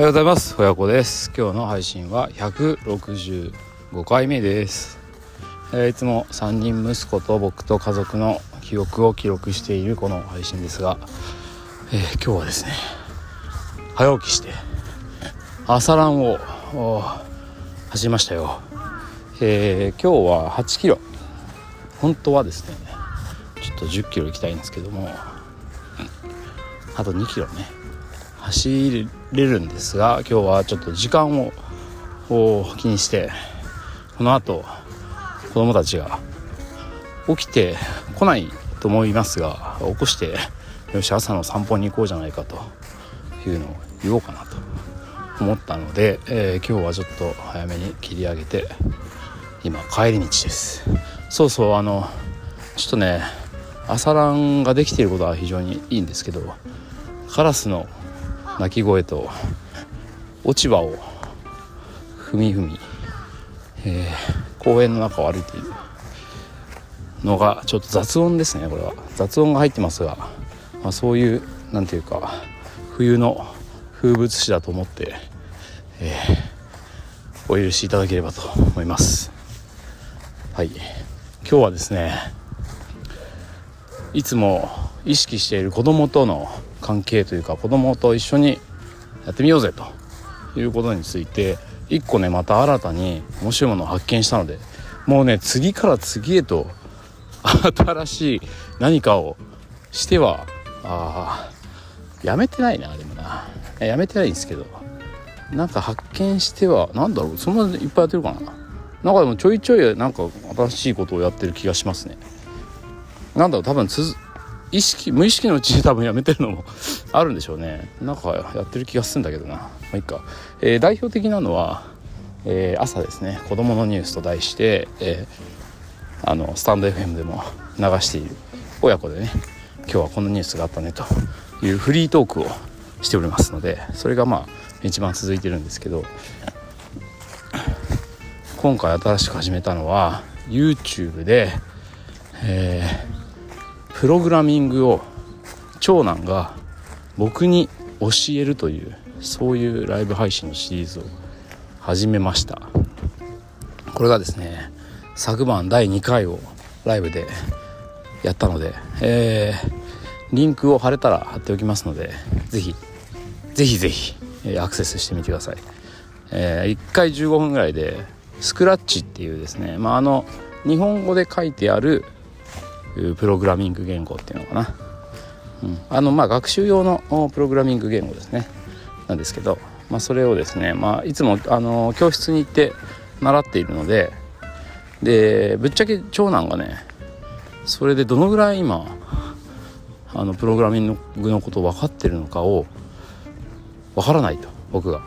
おはようございます。親子です。今日の配信は165回目です、えー、いつも3人息子と僕と家族の記憶を記録しているこの配信ですが、えー、今日はですね早起きして朝ランを走りましたよ、えー、今日は8キロ。本当はですねちょっと10キロ行きたいんですけどもあと2キロね。走るれるんですが今日はちょっと時間を気にしてこの後子供たちが起きてこないと思いますが起こしてよし朝の散歩に行こうじゃないかというのを言おうかなと思ったので、えー、今日はちょっと早めに切り上げて今帰り道です。そうそうあのちょっとね朝ランができていることは非常にいいんですけどカラスの鳴き声と落ち葉を踏み踏み、えー、公園の中を歩いているのがちょっと雑音ですねこれは。雑音が入ってますが、まあ、そういう何て言うか冬の風物詩だと思って、えー、お許しいただければと思います。はい。今日はですねいつも意識している子供との関係というか子供と一緒にやってみようぜということについて一個ねまた新たに面白いものを発見したのでもうね次から次へと新しい何かをしてはあやめてないなでもな。やめてないんですけどなんか発見しては何だろうそんなにいっぱいやってるかな。なんかでもちょいちょいなんか新しいことをやってる気がしますね。なんだろう多分つ意識無意識のうちに多分やめてるのもあるんでしょうね。なんかやってる気がするんだけどな。まあいいか、えー、代表的なのは、えー、朝ですね「子どものニュース」と題して、えー、あのスタンド FM でも流している親子でね今日はこのニュースがあったねというフリートークをしておりますのでそれがまあ一番続いてるんですけど今回新しく始めたのは YouTube で、えープログラミングを長男が僕に教えるというそういうライブ配信のシリーズを始めました。これがですね昨晩第2回をライブでやったので、えー、リンクを貼れたら貼っておきますのでぜひぜひぜひ、えアクセスしてみてください、えー、1回15分ぐらいでスクラッチっていうですね、まあ、あの日本語で書いてあるプログラミング言語っていうのかな、うん、あのまあ学習用のプログラミング言語ですね。なんですけど、まあ、それをですね、まあ、いつもあの教室に行って習っているのででぶっちゃけ長男がねそれでどのぐらい今あのプログラミングのことを分かってるのかを分からないと僕が。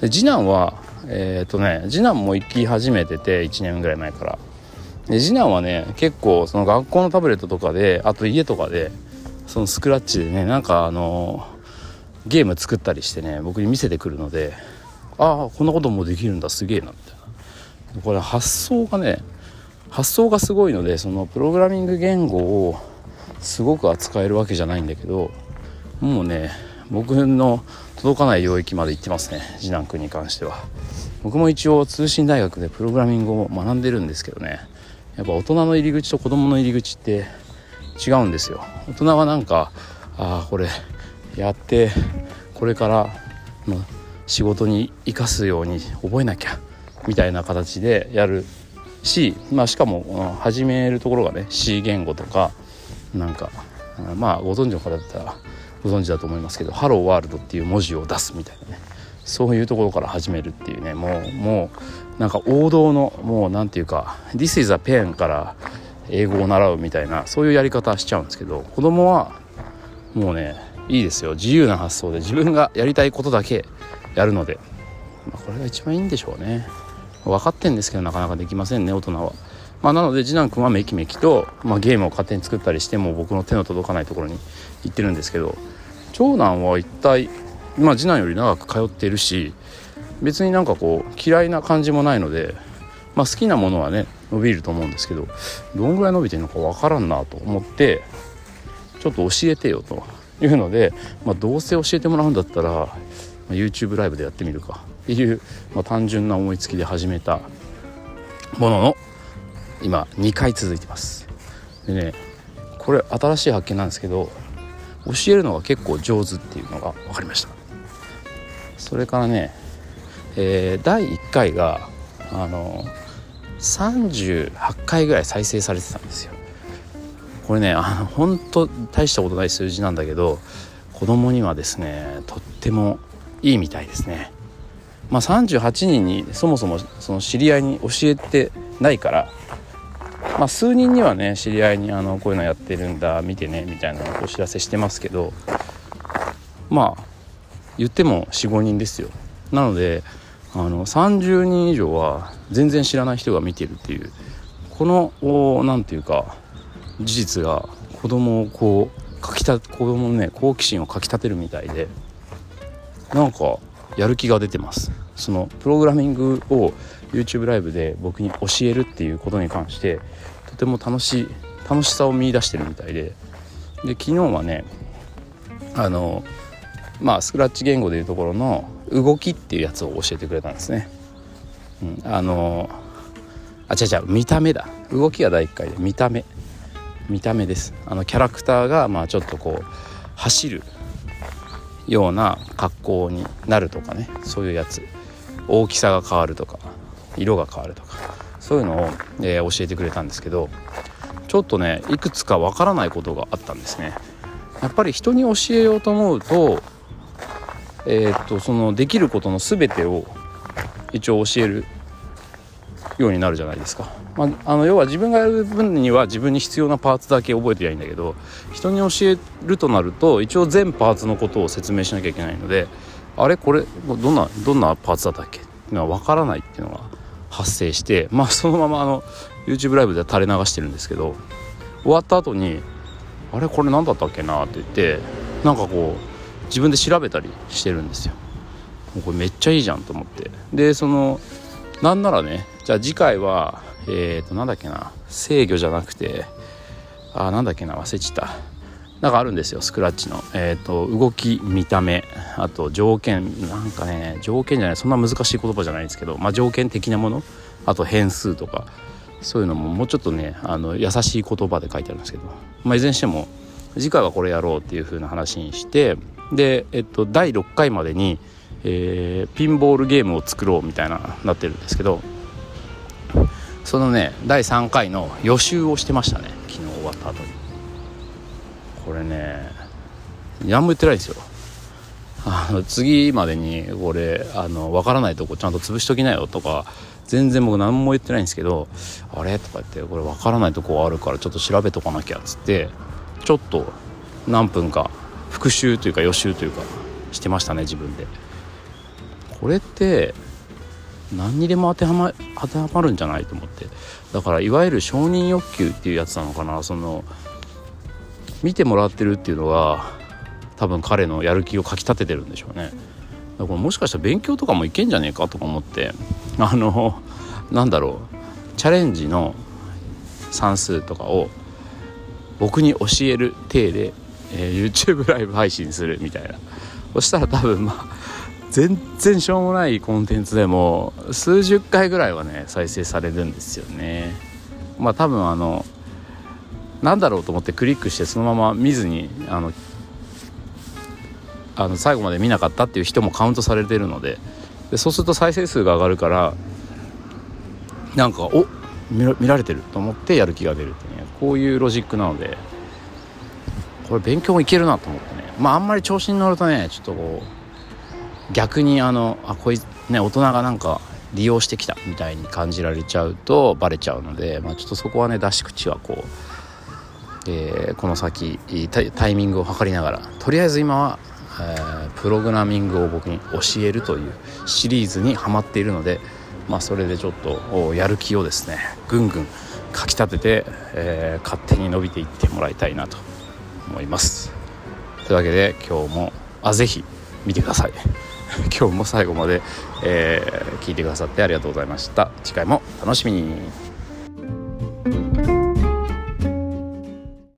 で次男はえっ、ー、とね次男も行き始めてて1年ぐらい前から。で次男はね結構その学校のタブレットとかであと家とかでそのスクラッチでねなんかあのゲーム作ったりしてね僕に見せてくるのでああこんなこともできるんだすげえなみたいな。これ発想がね発想がすごいのでそのプログラミング言語をすごく扱えるわけじゃないんだけどもうね僕の届かない領域まで行ってますね次男くんに関しては。僕も一応通信大学でプログラミングを学んでるんですけどね。やっぱ大人の入り口と子供の入り口って違うんですよ。大人はなんかああこれやってこれからの仕事に生かすように覚えなきゃみたいな形でやるし、まあ、しかも始めるところがね C 言語とかなんかまあご存知の方だったらご存知だと思いますけど「ハローワールド」っていう文字を出すみたいなね。そういうところから始めるっていうね。もうもうなんか王道のもう何て言うか「This is a pen」から英語を習うみたいなそういうやり方しちゃうんですけど子供はもうねいいですよ。自由な発想で自分がやりたいことだけやるので、まあ、これが一番いいんでしょうね。分かってんですけどなかなかできませんね大人は。まあ、なので次男くんはめきめきと、まあ、ゲームを勝手に作ったりしても僕の手の届かないところに行ってるんですけど長男は一体まあ次男より長く通っているし別になんかこう嫌いな感じもないので、まあ、好きなものはね伸びると思うんですけどどんぐらい伸びてるのか分からんなと思ってちょっと教えてよというので、まあ、どうせ教えてもらうんだったらまあ、YouTube ライブでやってみるかっていう、まあ、単純な思いつきで始めたものの今2回続いてます。でねこれ新しい発見なんですけど教えるのが結構上手っていうのが分かりました。それからね、えー、第1回があの38回ぐらい再生されてたんですよ。これねあの本当大したことない数字なんだけど子供にはですねとってもいいみたいですね。まあ38人にそもそもその知り合いに教えてないからまあ、数人にはね知り合いにあのこういうのやってるんだ見てねみたいなお知らせしてますけどまあ言っても45人ですよ。なのであの30人以上は全然知らない人が見てるっていうこの何て言うか事実が子供をこうかきた子供のね好奇心をかきたてるみたいでなんかやる気が出てます。そのプログラミングを YouTube ライブで僕に教えるっていうことに関してても楽しい楽しさを見いだしてるみたいで。で昨日はねあのまあスクラッチ言語でいうところの動きっていうやつを教えてくれたんですね。うん、あのあ違う違う見た目だ。動きが第1回で見た目。見た目です。あのキャラクターがまあちょっとこう走るような格好になるとかね。そういうやつ。大きさが変わるとか色が変わるとか。そういうのを、えー、教えてくれたんですけどちょっとねいくつかわからないことがあったんですね。やっぱり人に教えようと思うと,、えー、っとそのできることの全てを一応教えるようになるじゃないですか。まあ、あの要は自分がやる分には自分に必要なパーツだけ覚えてりゃいいんだけど人に教えるとなると一応全パーツのことを説明しなきゃいけないのであれ？これ？どんなどんなパーツだったっけ？っていうのは分からないっていうのが発生してまあそのままあの YouTube ライブで垂れ流してるんですけど終わった後に「あれこれ何だったっけな?」って言ってなんかこう自分で調べたりしてるんですよ。これめっちゃいいじゃんと思ってでそのなんならねじゃあ次回はえっ、ー、となんだっけな？制御じゃなくてあなんだっけな？忘れちったなんかあるんですよスクラッチの、えーと、動き見た目。あと条件なんかね条件じゃないそんな難しい言葉じゃないんですけど、まあ、条件的なもの。あと変数とか。そういうのももうちょっとねあの優しい言葉で書いてあるんですけど、まあ、いずれにしても次回はこれやろうっていう風な話にしてで、えっと、第6回までに、えー、ピンボールゲームを作ろうみたいななってるんですけど。そのね第3回の予習をしてましたね昨日終わった後に。これね何も言ってないですよ。あの次までにこれあの分からないとこちゃんと潰しときなよとか全然僕何も言ってないんですけどあれ？とか言ってこれ分からないとこあるからちょっと調べとかなきゃっつってちょっと何分か復習というか予習というかしてましたね自分で。これって何にでも当てはま当てはまるんじゃないと思って。だからいわゆる承認欲求っていうやつなのかなその見てもらってるっていうのが多分彼のやる気をかきたててるんでしょうね。だからもしかしたら勉強とかもいけんじゃねえかとか思ってあのなんだろうチャレンジの算数とかを僕に教える体で、えー、YouTube ライブ配信するみたいな。そしたら多分まあ全然しょうもないコンテンツでも数十回ぐらいはね再生されるんですよね。まあ多分あのなんだろうと思ってクリックしてそのまま見ずにあのあの最後まで見なかったっていう人もカウントされてるので。でそうすると再生数が上がるからなんかお見られてると思ってやる気が出るってね。こういうロジックなので。これ勉強もいけるなと思ってね。まああんまり調子に乗るとねちょっとこう逆にあのあこいね大人がなんか利用してきたみたいに感じられちゃうとバレちゃうので、まあ、ちょっとそこはね出し口はこう、えー、この先タイミングを測りながらとりあえず今は、えー、プログラミングを僕に教えるというシリーズにはまっているので、まあ、それでちょっとやる気をですねぐんぐんかきたてて、えー、勝手に伸びていってもらいたいなと思います。というわけで今日もあぜひ見てください。今日も最後まで、えー、聞いてくださってありがとうございました次回も楽しみに